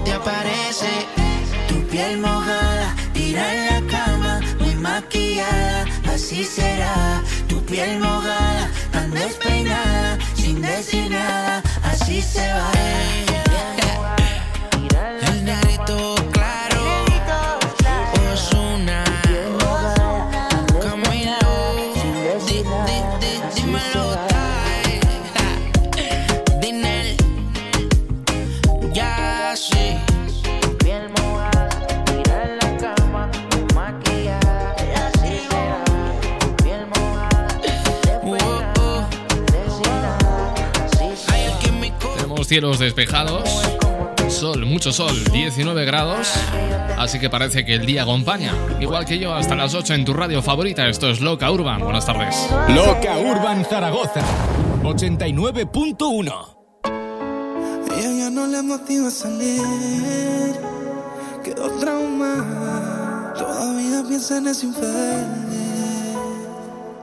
te aparece. Tu piel mojada, tira en la cama, muy maquillada, así será. Tu piel mojada, tan despeinada, sin decir nada, así se va. Cielos despejados, sol, mucho sol, 19 grados, así que parece que el día acompaña. Igual que yo, hasta las 8 en tu radio favorita, esto es Loca Urban. Buenas tardes. Loca Urban Zaragoza 89.1 Ella ya no le motiva a salir. Quedó traumada. Todavía piensa en ese infiel.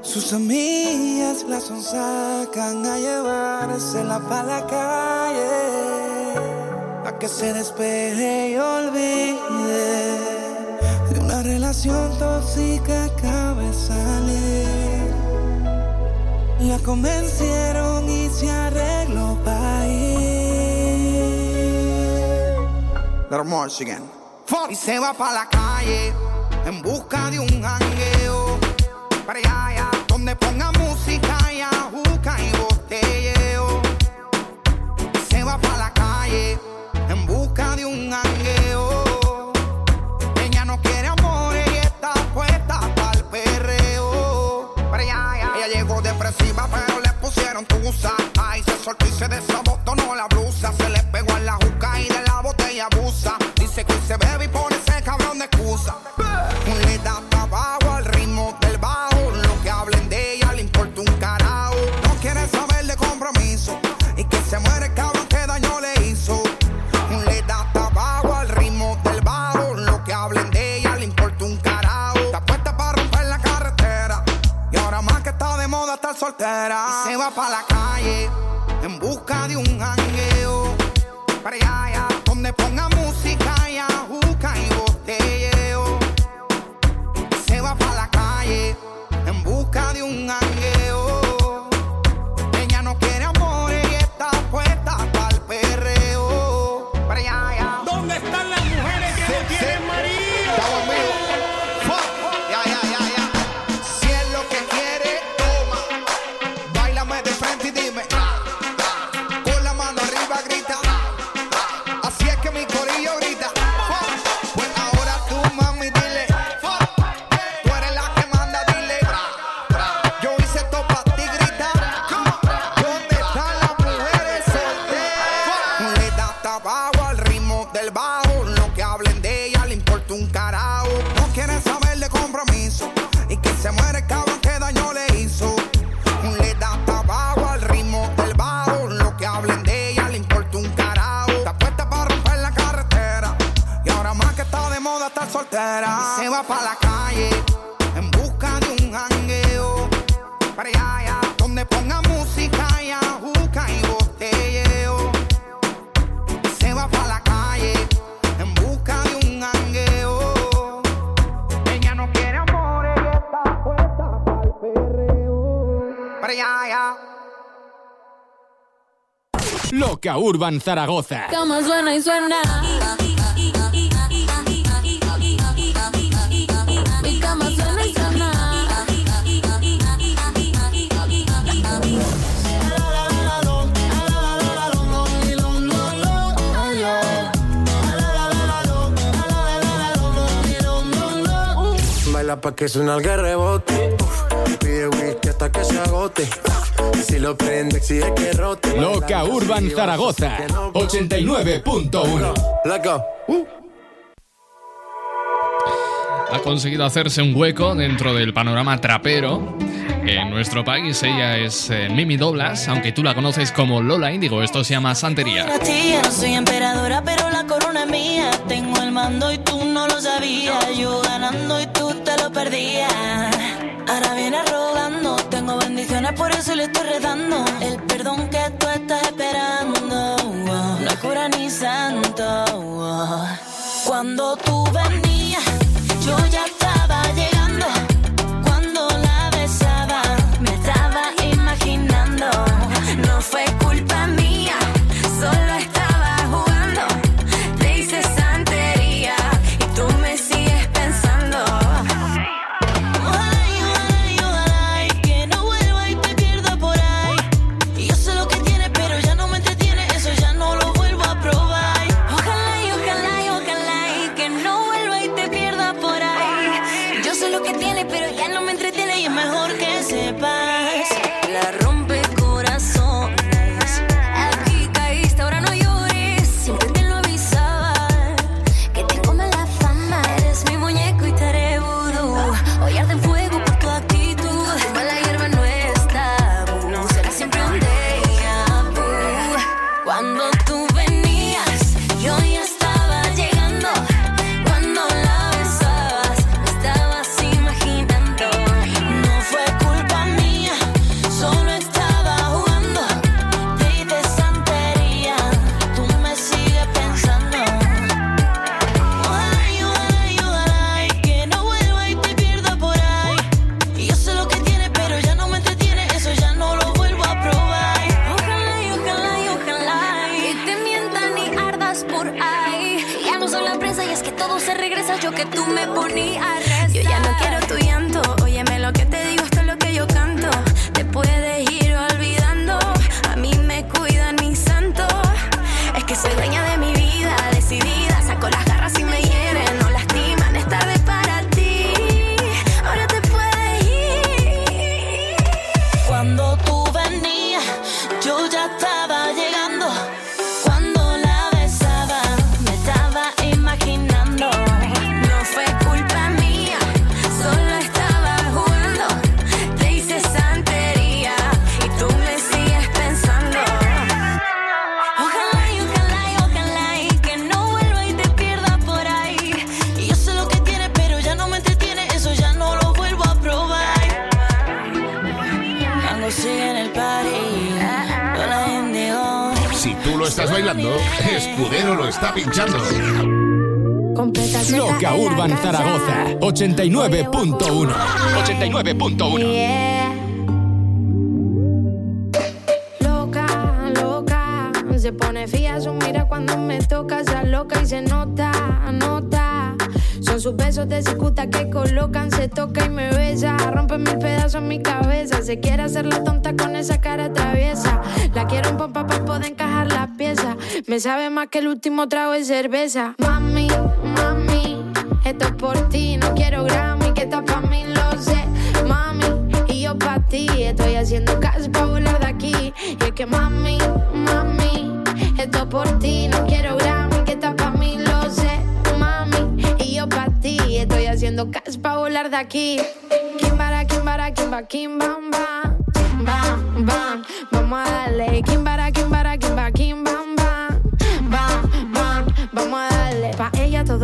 Sus amigas la sonsacan a llevársela para la calle. A que se despeje y olvide de una relación tóxica de salir. La convencieron y se arregló para ir. Little again. Y se va para la calle en busca de un jangueo. Para allá, allá, donde ponga música y ajuca y. de estar soltera. Y se va para la calle en busca de un jangueo. Para allá, allá, donde ponga música y ajuca y botelleo. Y se va para la calle en busca de un jangueo. Ella no quiere amor, ella está puesta para el perreo. Para allá, allá. Loca Urban Zaragoza Cama suena y suena. Baila pa' que suena el rebote. Pide whisky hasta que se agote. Si lo prende, exige que rote. Loca Urban Zaragoza 89.1 Loco. Ha conseguido hacerse un hueco dentro del panorama trapero. En nuestro país ella es eh, Mimi Doblas, aunque tú la conoces como Lola Índigo. Esto se llama Santería. Yo no soy emperadora, pero la corona es mía. Tengo el mando y tú no lo sabías. Yo ganando y tú Ahora vienes rogando. Tengo bendiciones, por eso le estoy redando. El perdón que tú estás esperando. wow, No cura ni santo. Cuando tú venías, yo ya estaba está pinchando. Loca Urban Zaragoza 89.1 89.1 Loca, loca, se pone fía su mira cuando me toca, se loca y se nota, nota. Son sus besos de cicuta que colocan, se toca y me besa, rompe mil pedazos en mi cabeza. Se quiere hacer la tonta con esa cara traviesa. La quiero en pompa para poder. Me sabe más que el último trago de cerveza. Mami, mami, esto es por ti, no quiero Grammy, que está pa' mí, lo sé. Mami, y yo pa' ti, estoy haciendo caso pa' volar de aquí. Y es que mami, mami, esto es por ti, no quiero Grammy, que está pa' mí, lo sé. Mami, y yo pa' ti, estoy haciendo caso pa' volar de aquí. Kimbara, kimbara, kimba, kimbam, bam, bam, bam, vamos a darle. Kimbara, kimbara,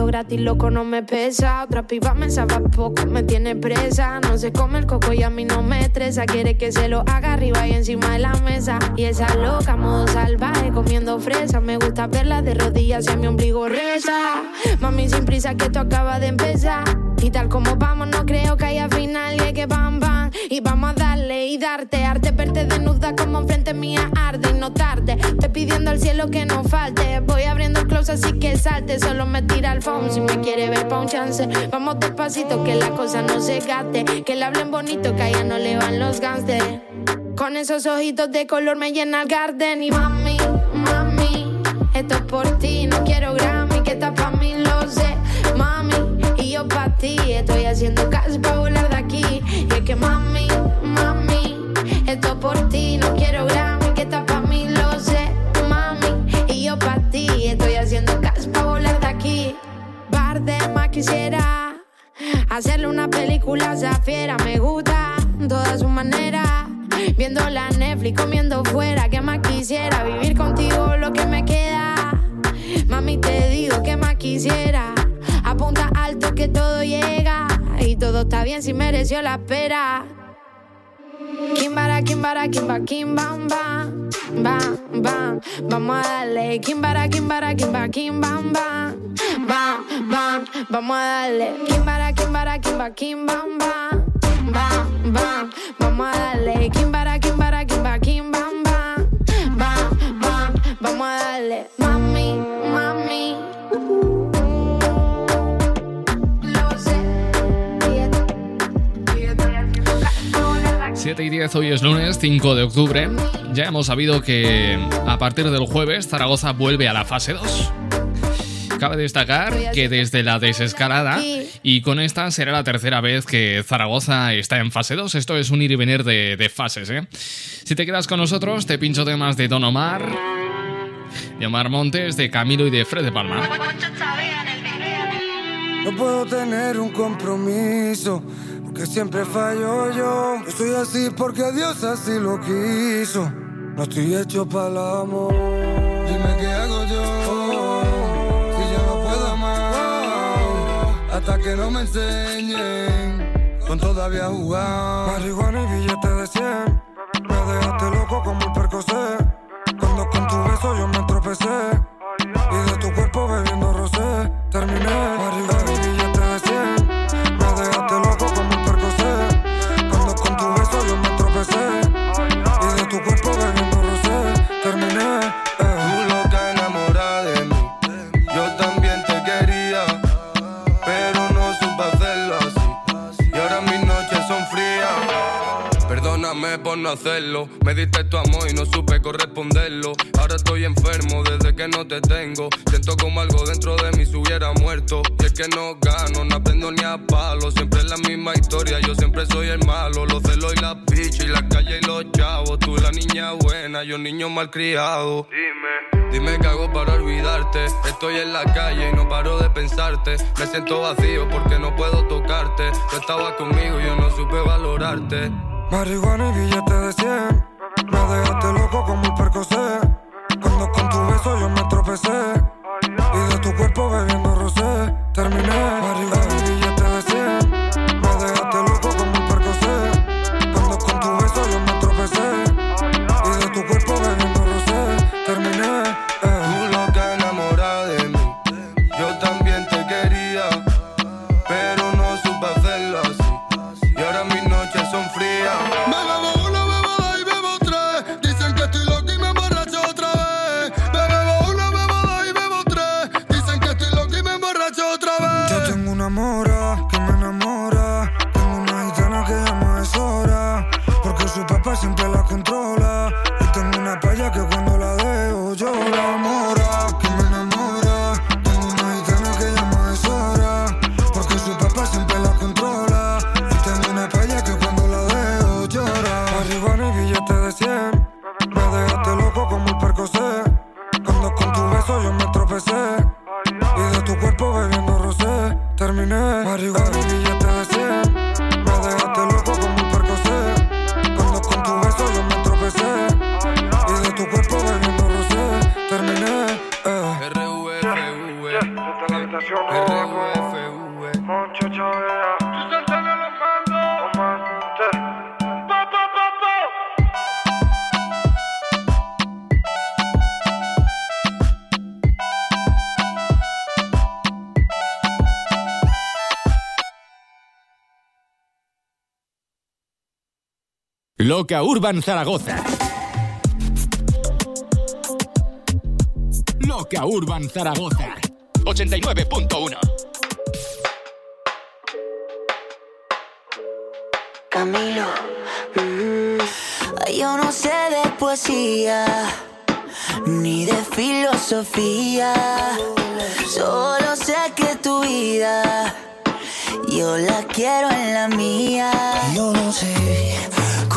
gratis, loco, no me pesa. Otra piba me sabe poco, me tiene presa. No se come el coco y a mí no me estresa. Quiere que se lo haga arriba y encima de la mesa. Y esa loca, modo salvaje, comiendo fresa. Me gusta verla de rodillas y a mi ombligo reza. Mami, sin prisa, que esto acaba de empezar. Y tal como vamos, no creo que haya final. Y que bam, bam. Y vamos a darle y darte. Arte, verte desnuda como enfrente mía arde. Pidiendo al cielo que no falte. Voy abriendo el close así que salte. Solo me tira al phone si me quiere ver pa' un chance. Vamos despacito, que la cosa no se gaste. Que le hablen bonito, que a ella no le van los gangsters. Con esos ojitos de color me llena el garden. Y mami, mami, esto es por ti. No quiero Grammy, que está pa' mí, lo sé. Mami, y yo pa' ti. Estoy haciendo caso pa' volar de aquí. Y es que mami, mami, esto es por ti. No quiero hacerle una película a esa fiera. Me gusta toda su manera. Viendo la Netflix, comiendo fuera. ¿Qué más quisiera? Vivir contigo lo que me queda. Mami, te digo que más quisiera. Apunta alto que todo llega. Y todo está bien si mereció la espera. Kimbara, kimbara, kimba, kimbam, bam. bam. Vamos a darle kimbara, kimbara, kimba, kim, bam, bam. Bam, bam. Vamos a darle kimbara, kimbara, kimba, kim, bam, bam. Bam, bam. Vamos a darle kimbara, kimbara, kimba, kim, bam, bam. Bam, bam. Vamos a darle 7 y 10, hoy es lunes 5 de octubre. Ya hemos sabido que a partir del jueves Zaragoza vuelve a la fase 2. Cabe destacar que desde la desescalada y con esta será la tercera vez que Zaragoza está en fase 2. Esto es un ir y venir de, de fases, ¿eh? Si te quedas con nosotros, te pincho temas de Don Omar, de Omar Montes, de Camilo y de Fred de Palma. No puedo tener un compromiso, porque siempre fallo yo. Yo soy así porque Dios así lo quiso. No estoy hecho para el amor. Dime qué hago yo, si yo no puedo amar. Hasta que no me enseñen, con todavía jugar. Marihuana y billete de 100, me dejaste loco como el percocé. Cuando con tu beso yo me tropecé, Hacerlo. Me diste tu amor y no supe corresponderlo. Ahora estoy enfermo desde que no te tengo. Siento como algo dentro de mí se hubiera muerto. Y es que no gano, no aprendo ni a palo. Siempre es la misma historia, yo siempre soy el malo. Los celos y las bichas y la calle y los chavos. Tú la niña buena, yo niño malcriado. Dime. Dime qué hago para olvidarte. Estoy en la calle y no paro de pensarte. Me siento vacío porque no puedo tocarte. Tú estabas conmigo y yo no supe valorarte. Marihuana y billete de 100 Me dejaste loco como el percocé Cuando con tu beso yo me tropecé Loca Urban Zaragoza. Loca Urban Zaragoza. 89.1. Camilo. mm, Yo no sé de poesía ni de filosofía. Solo sé que tu vida yo la quiero en la mía. Yo no sé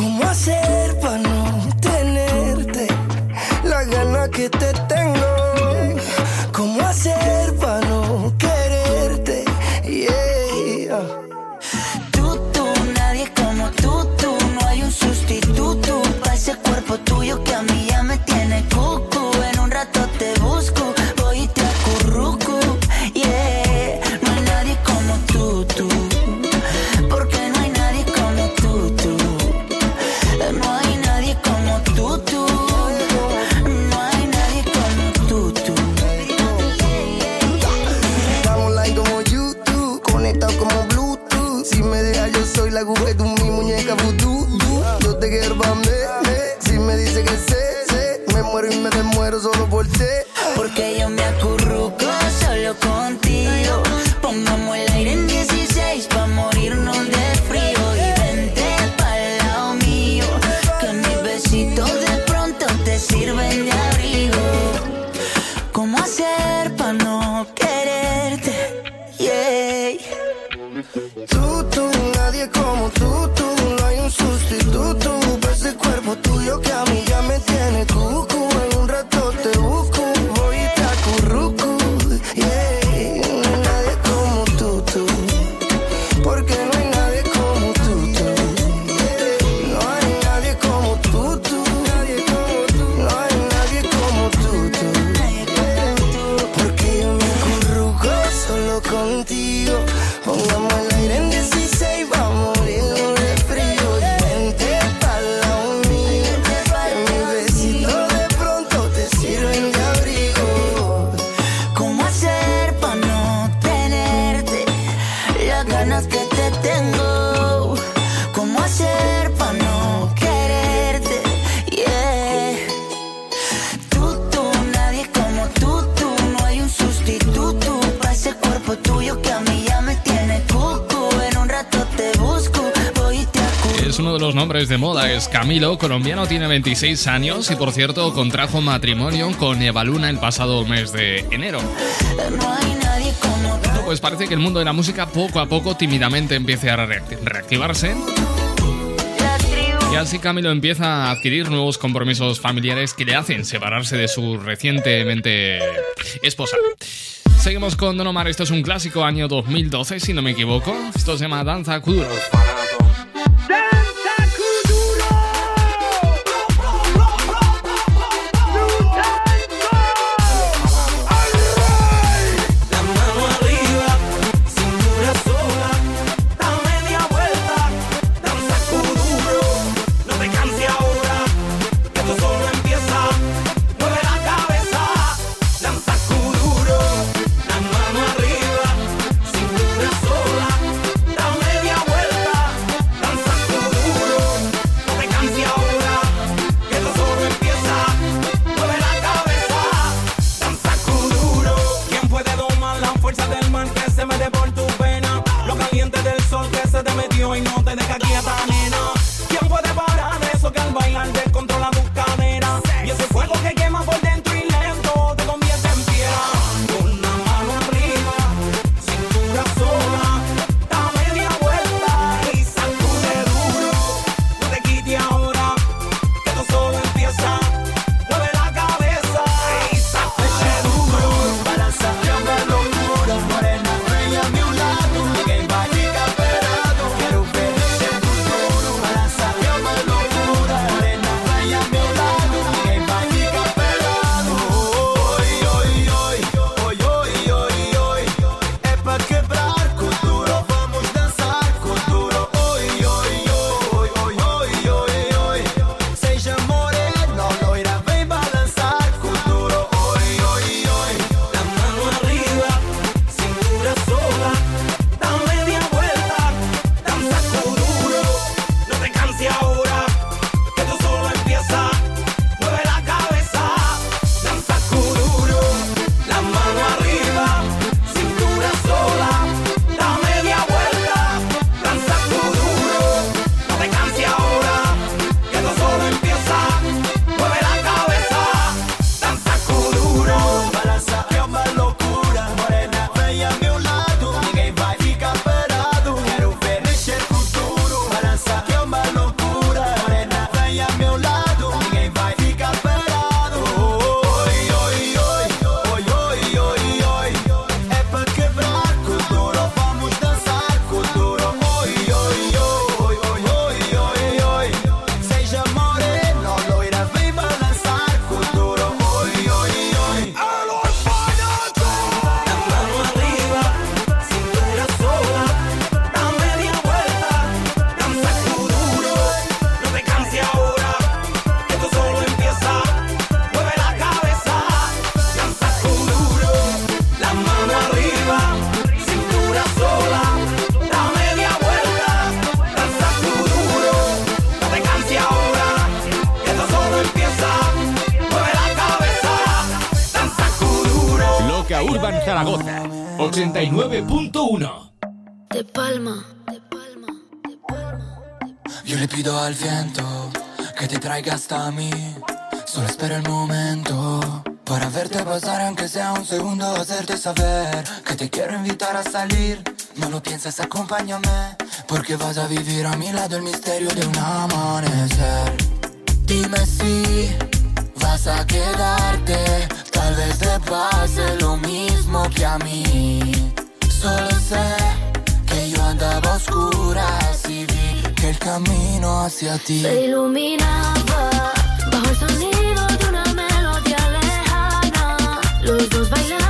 cómo hacer para no tenerte la gana que te tengo. Cómo hacer para no quererte. Yeah. Tú, tú, nadie como tú, tú. No hay un sustituto para ese cuerpo tuyo que a mí dice Camilo, colombiano, tiene 26 años y por cierto contrajo matrimonio con Evaluna el pasado mes de enero. Pues parece que el mundo de la música poco a poco tímidamente empieza a reactivarse. Y así Camilo empieza a adquirir nuevos compromisos familiares que le hacen separarse de su recientemente esposa. Seguimos con Don Omar, esto es un clásico año 2012, si no me equivoco. Esto se llama Danza Kuduro. Hacerte saber que te quiero invitar a salir. No lo pienses, acompáñame, porque vas a vivir a mi lado el misterio de un amanecer. Dime si vas a quedarte, tal vez te pase lo mismo que a mí. Solo sé que yo andaba a oscuras y vi que el camino hacia ti Se iluminaba bajo el sonido de una melodía lejana. Los dos bailamos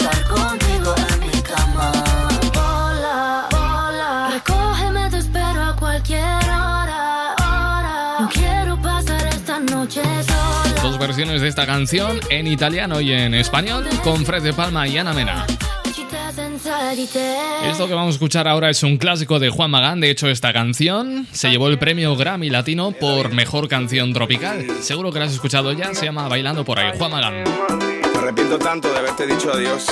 versiones de esta canción en italiano y en español con Fred de Palma y Ana Mena. Esto que vamos a escuchar ahora es un clásico de Juan Magán. De hecho, esta canción se llevó el premio Grammy Latino por mejor canción tropical. Seguro que la has escuchado ya. Se llama Bailando por ahí. Juan Magán. Me arrepiento tanto de haberte dicho adiós.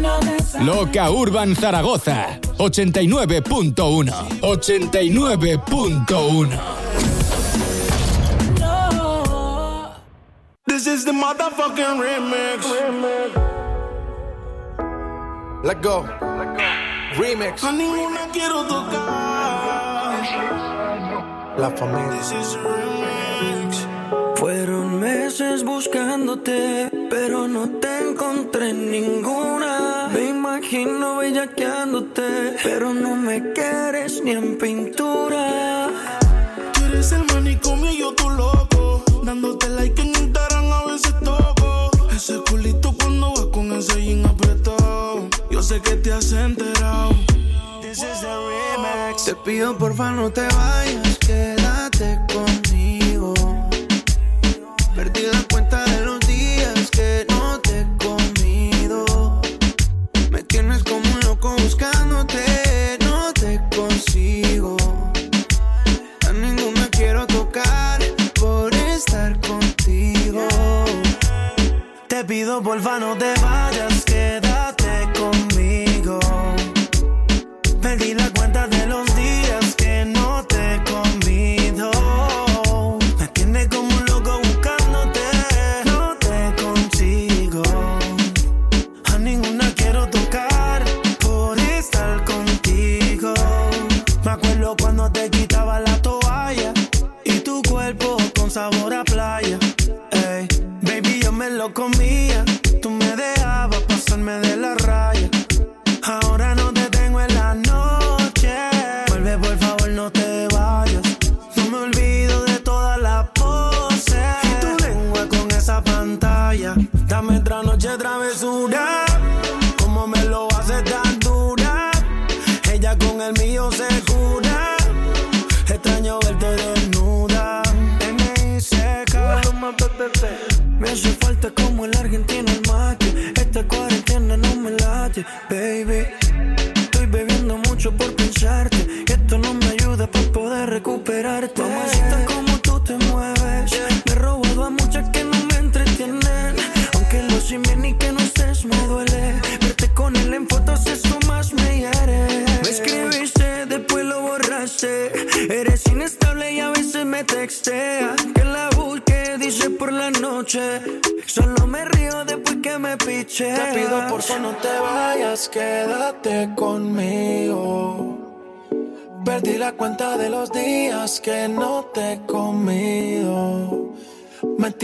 Loca Urban Zaragoza, 89.1. 89.1. This is the motherfucking remix. Let go. Remix. A ninguna quiero tocar. La familia. Fueron meses buscándote, pero no te encontré ninguna. Me imagino bellaqueándote, pero no me quieres ni en pintura. Tú eres el manicomio y tu loco. Dándote like en Instagram a veces toco. Ese culito cuando vas con ese jean apretado. Yo sé que te has enterado. This is the remix. Te pido porfa no te vayas, quédate con miedo, volva, no te vayas, quédate conmigo. Perdí la cuenta de los días que no te he comido. Me tiene como un loco buscándote, no te consigo. A ninguna quiero tocar por estar contigo. Me acuerdo cuando te quitaba la toalla y tu cuerpo con sabor a playa. Baby, yo me lo comí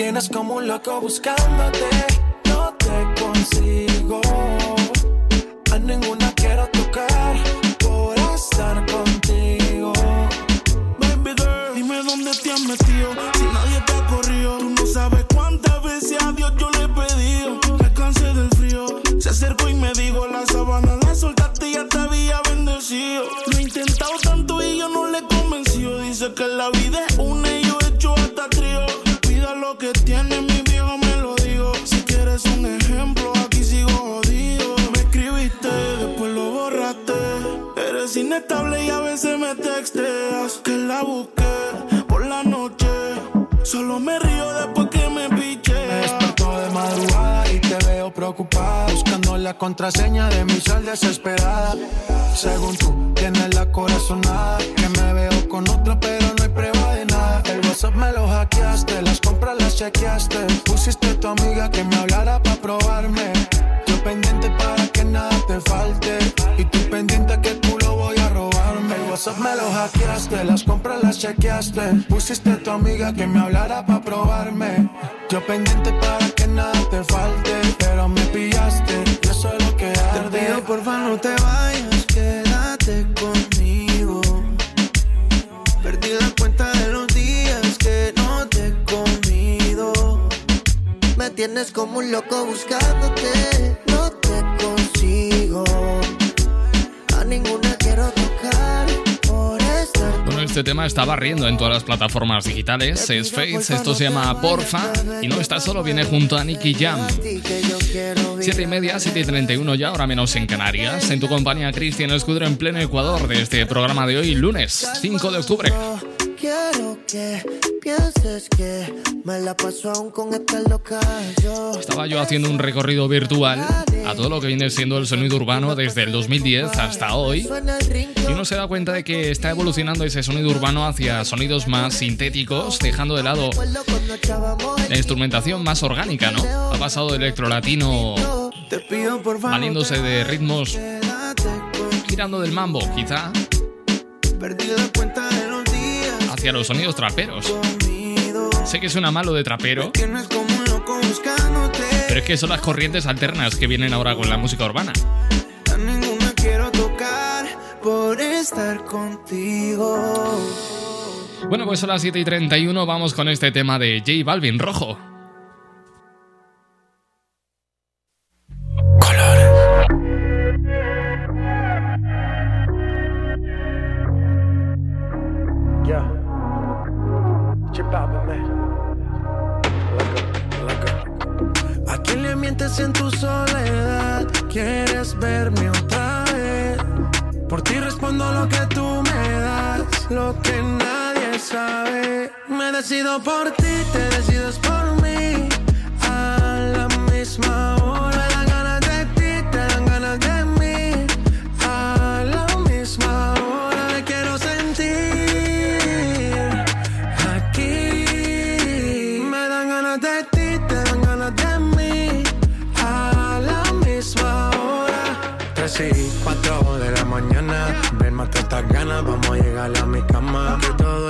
tienes como un loco buscándote. No te consigo. Inestable y a veces me texteas que la busqué por la noche. Solo me río después que me piche. Me desperto de madrugada y te veo preocupada. Buscando la contraseña de mi sal desesperada. Según tú, tienes la corazonada. Que me veo con otra, pero no hay prueba de nada. El WhatsApp me lo hackeaste, las compras las chequeaste. Pusiste a tu amiga que me hablara para probarme. Yo pendiente para que nada te falte. Y tú pendiente que te WhatsApp me lo hackeaste, las compras las chequeaste. Pusiste a tu amiga que me hablara para probarme. Yo pendiente para que nada te falte. Pero me pillaste, yo soy lo que arde. Te pido porfa no te vayas, quédate conmigo. Perdí la cuenta de los días que no te he comido. Me tienes como un loco buscándote, este tema está barriendo en todas las plataformas digitales. Es Faith, esto se llama Porfa. Y no está solo, viene junto a Nicky Jam. que yo quiero 7 y media, 7 y 31 ya, ahora menos en Canarias. En tu compañía, Cristian Escudero en pleno Ecuador de este programa de hoy, lunes 5 de octubre. Quiero que pienses que me la paso aún con esta loca yo. Estaba yo haciendo un recorrido virtual a todo lo que viene siendo el sonido urbano desde el 2010 hasta hoy. Y uno se da cuenta de que está evolucionando ese sonido urbano hacia sonidos más sintéticos, dejando de lado la instrumentación más orgánica, ¿no? Ha pasado de electro latino valiéndose de ritmos girando del mambo, quizá, Perdí la cuenta de hacia los sonidos traperos. Sé que suena malo de trapero, pero es que son las corrientes alternas que vienen ahora con la música urbana. A ninguna quiero tocar por estar contigo. Bueno, pues son las 7 y 31, vamos con este tema de J Balvin Rojo. Que nadie sabe. Me decido por ti, te decides por mí.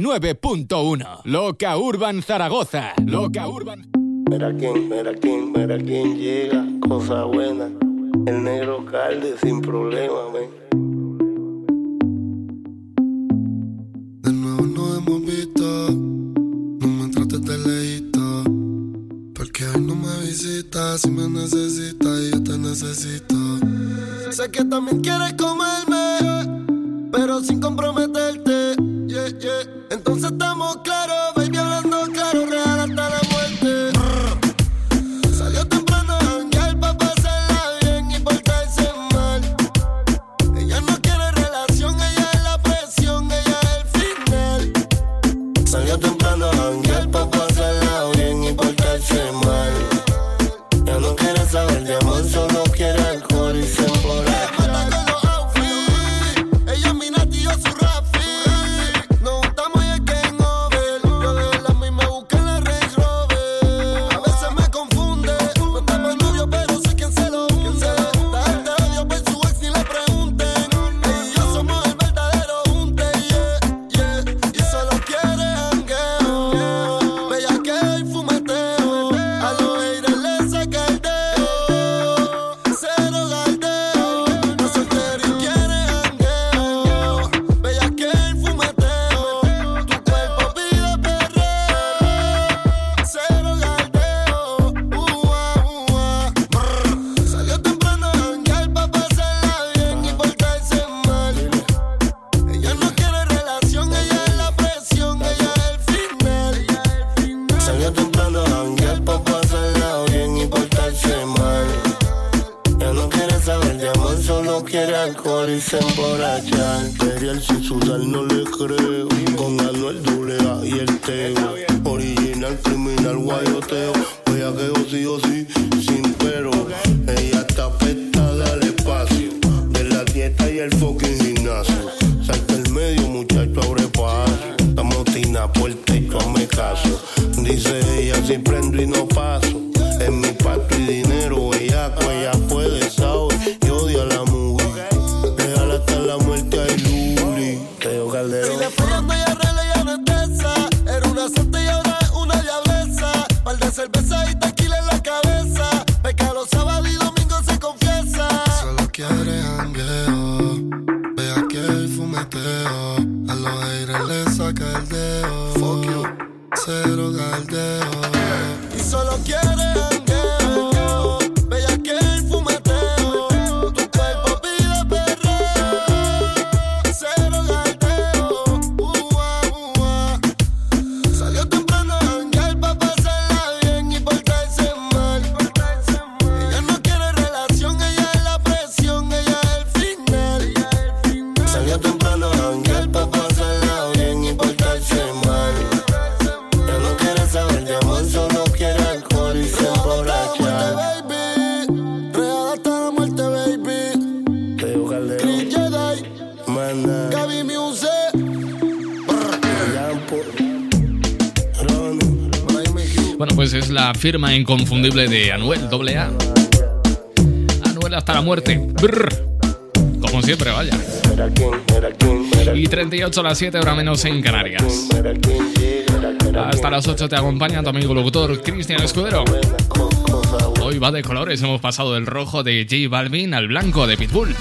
89.1. Loca Urban Zaragoza. Loca Urban. Mira quién, mira quién, mira quién llega. Cosa buena. El negro calde sin problema, ven. De nuevo nos hemos visto. No me trates de leíto. Porque hoy no me visitas. Si me necesitas, yo te necesito. Sé que también quieres comerme. Pero sin comprometerte entonces estamos claros, baby, hablando claro. firma inconfundible de Anuel AA. Anuel hasta la muerte. Brr. Como siempre, vaya. Y 38 a las 7 horas menos en Canarias. Hasta las 8 te acompaña tu amigo locutor Cristian Escudero. Hoy va de colores, hemos pasado del rojo de J Balvin al blanco de Pitbull.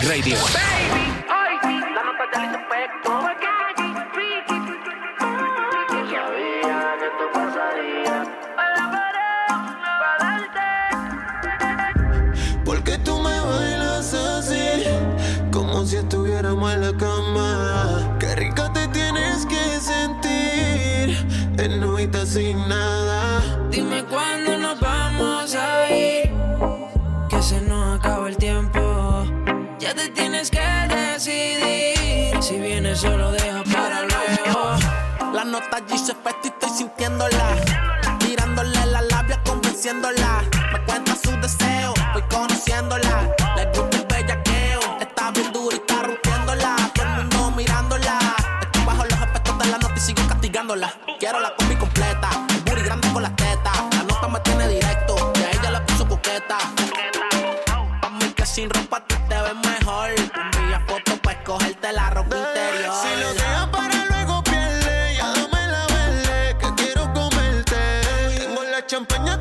Music Radio. Champaña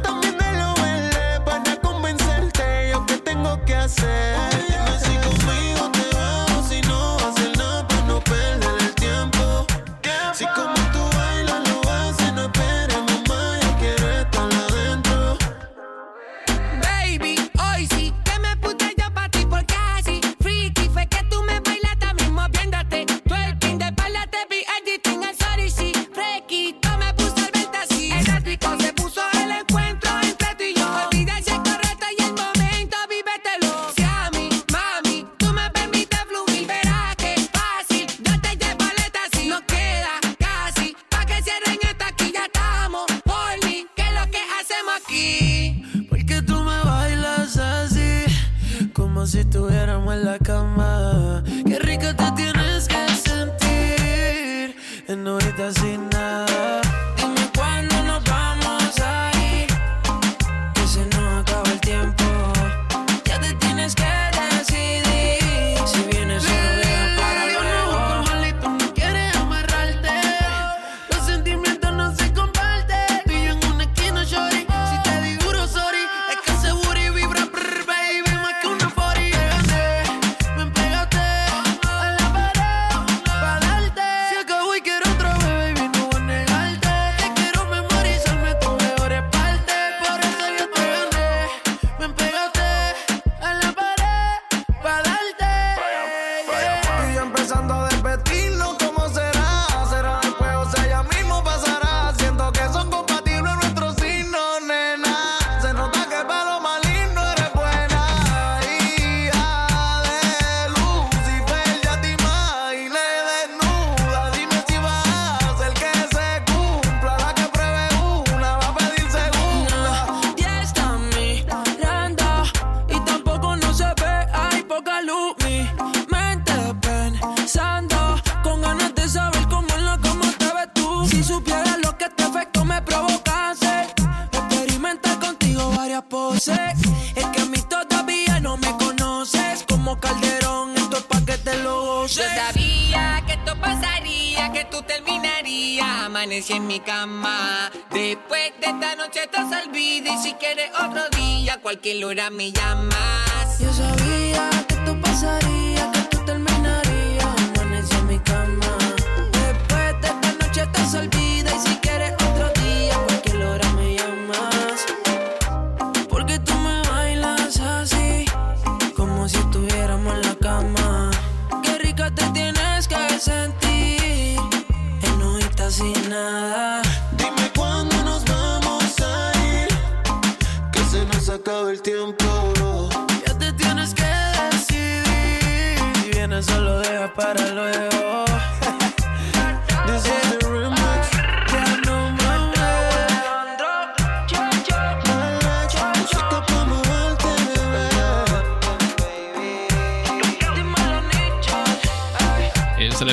cualquier hora me llamas.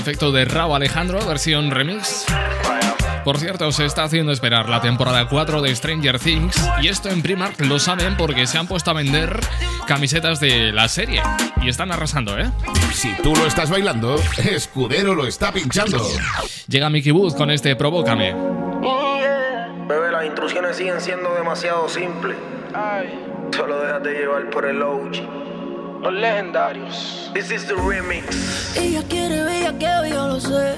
Efecto de Rao Alejandro, versión remix. Por cierto, se está haciendo esperar la temporada 4 de Stranger Things y esto en Primark lo saben porque se han puesto a vender camisetas de la serie y están arrasando, ¿eh? Si tú lo estás bailando, Escudero lo está pinchando. Llega Mickey Wood con este Provócame. Bebé, las instrucciones siguen siendo demasiado simples. Solo déjate llevar por el OG. Los legendarios. This is the remix. Ella quiere bellaqueo, yo lo sé.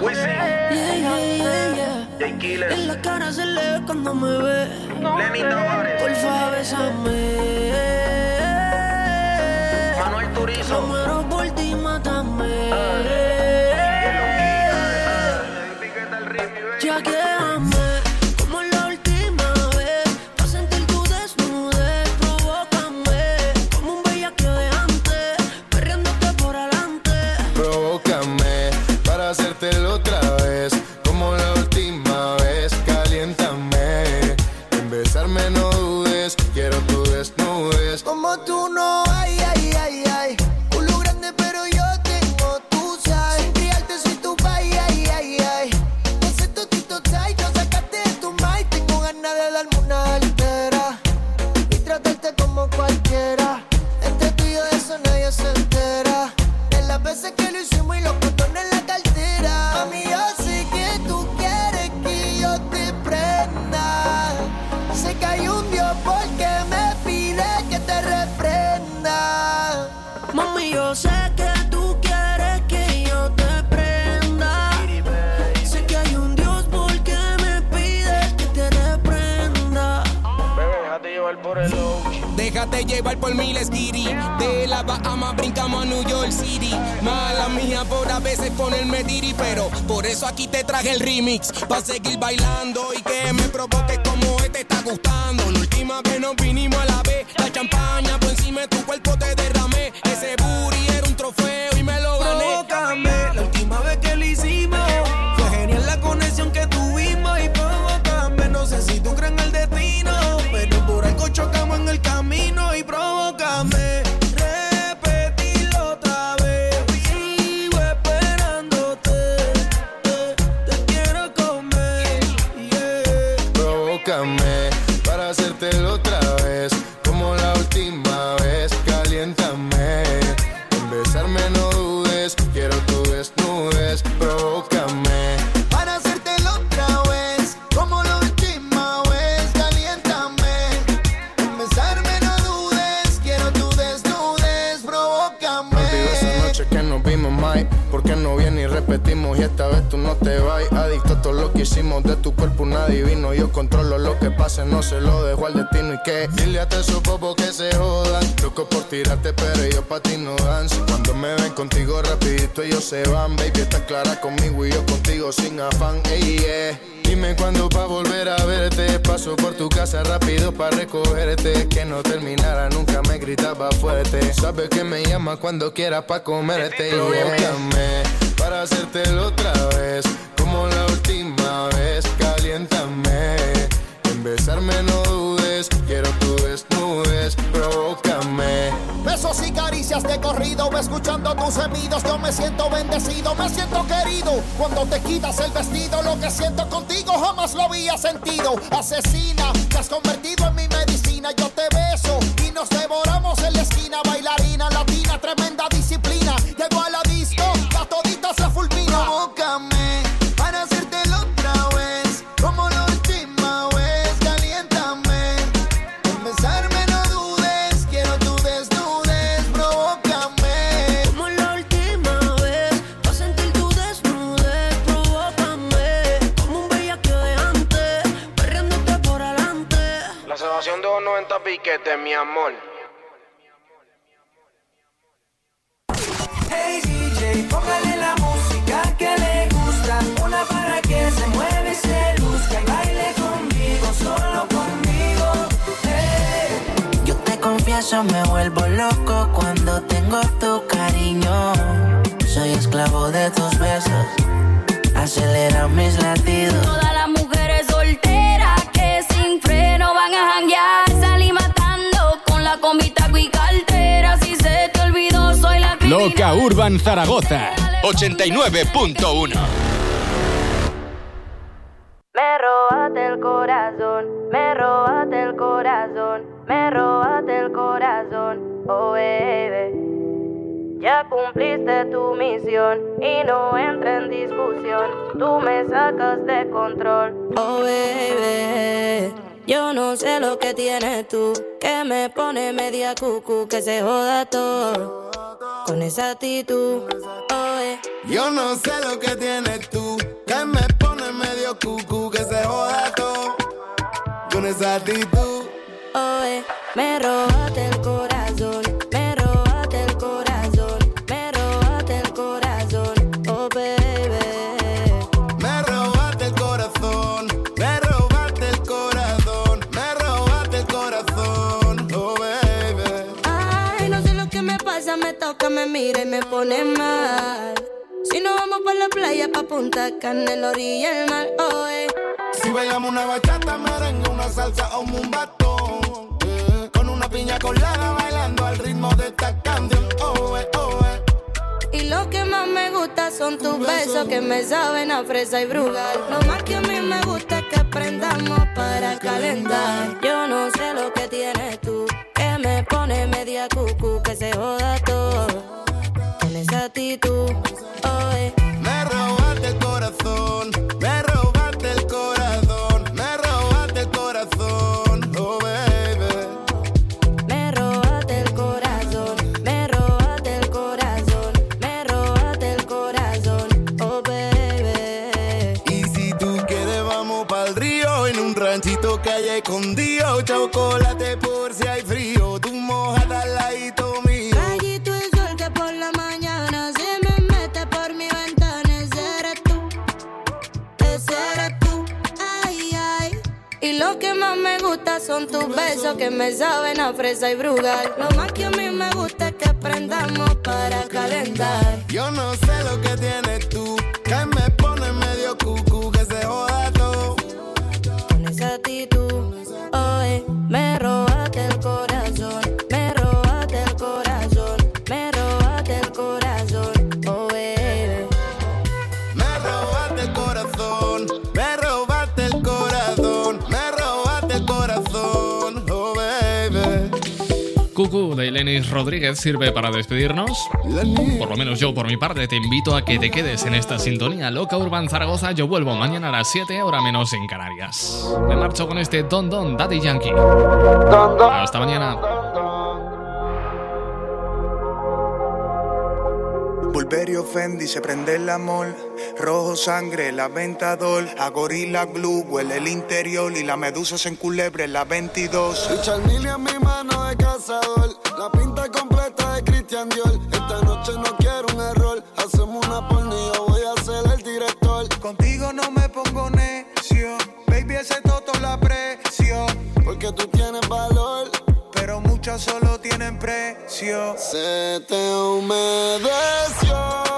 Wisin. Yeah, yeah, yeah, yeah. Jay Killer. En la cara se le ve cuando me ve. Lenny Tavares. Porfa, bésame. Manuel Turizo. Me muero por ti, mátame. Ya Déjate llevar por miles, Giri. De la Bahama brincamos a New York City. Mala mía por a veces ponerme diri, pero por eso aquí te traje el remix. Pa' seguir bailando y que me provoque como este está gustando. La última vez nos vinimos a la vez. La champaña por encima de tu cuerpo te se van. Baby, estás clara conmigo y yo contigo sin afán. Ey, yeah. Dime cuándo pa' volver a verte. Paso por tu casa rápido pa' recogerte. Que no terminara, nunca me gritaba fuerte. Sabes que me llama cuando quieras pa' comerte. Provócame para hacértelo otra vez. Como la última vez. Caliéntame. En besarme no dudes. Quiero Y caricias de corrido, escuchando tus gemidos, yo me siento bendecido, me siento querido. Cuando te quitas el vestido, lo que siento contigo jamás lo había sentido. Asesina, te has convertido en mi medicina, yo te beso y nos devoramos en la esquina. Bailarina latina, mi amor. Hey DJ, póngale la música que le gusta. Una para que se mueve y se luzca y baile conmigo, solo conmigo. Yo te confieso, me vuelvo loco cuando tengo tu cariño. Soy esclavo de tus besos. Acelera mis latidos con la comita y cartera. Si se te olvidó, soy la Loca Urban Zaragoza 89.1 Me robaste el corazón, me robaste el corazón, me robaste el corazón, oh baby. Ya cumpliste tu misión y no entra en discusión. Tú me sacas de control, oh baby. Yo no sé lo que tienes tú, que me pone media cucu, que se joda todo. Con esa actitud, oh, eh. Yo no sé lo que tienes tú, que me pone medio cucu, que se joda todo. Con esa actitud. Oh, eh, me robaste el corazón, me mira y me pone mal. Si no vamos por la playa, pa' Punta Cana, en la orilla del mar, oh, eh. Si bailamos una bachata, merengue, una salsa o un batón. eh, Con una piña colada bailando al ritmo de esta canción. Oh, eh, oh, eh. Y lo que más me gusta son tus besos que me saben a fresa y brugal. Lo más que a mí me gusta es que aprendamos para calentar. Yo no sé lo que tienes tú, que me pone media cucu, que se joda. Con esa actitud, oh, eh. Me robaste el corazón, me robaste el corazón, me robaste el corazón, oh baby. Me robaste el corazón, me robaste el corazón, me robaste el corazón, oh baby. Y si tú quieres vamos pa'l río en un ranchito que hay escondido, chocolate por si hay frío, tú mojada ladito son tus besos que me saben a fresa y brugal. Lo más que a mí me gusta es que aprendamos para calentar. Yo no sé lo que tienes Lenis Rodríguez sirve para despedirnos. Por lo menos yo, por mi parte, te invito a que te quedes en esta sintonía. Loca Urban Zaragoza, yo vuelvo mañana a las 7, hora menos en Canarias. Me marcho con este Don Don Daddy Yankee. Hasta mañana. Bulberio Fendi se prende el amor. Rojo sangre, la ventador. A gorila glue, huele el interior. Y la medusa se enculebre en la 22. Richard Mille en mi mano de cazador. La pinta completa de Christian Dior. Esta noche no quiero un error. Hacemos una porno y yo voy a ser el director. Contigo no me pongo necio. Baby, ese toto la aprecio. Porque tú tienes valor. Solo tienen precio. Se te humedeció.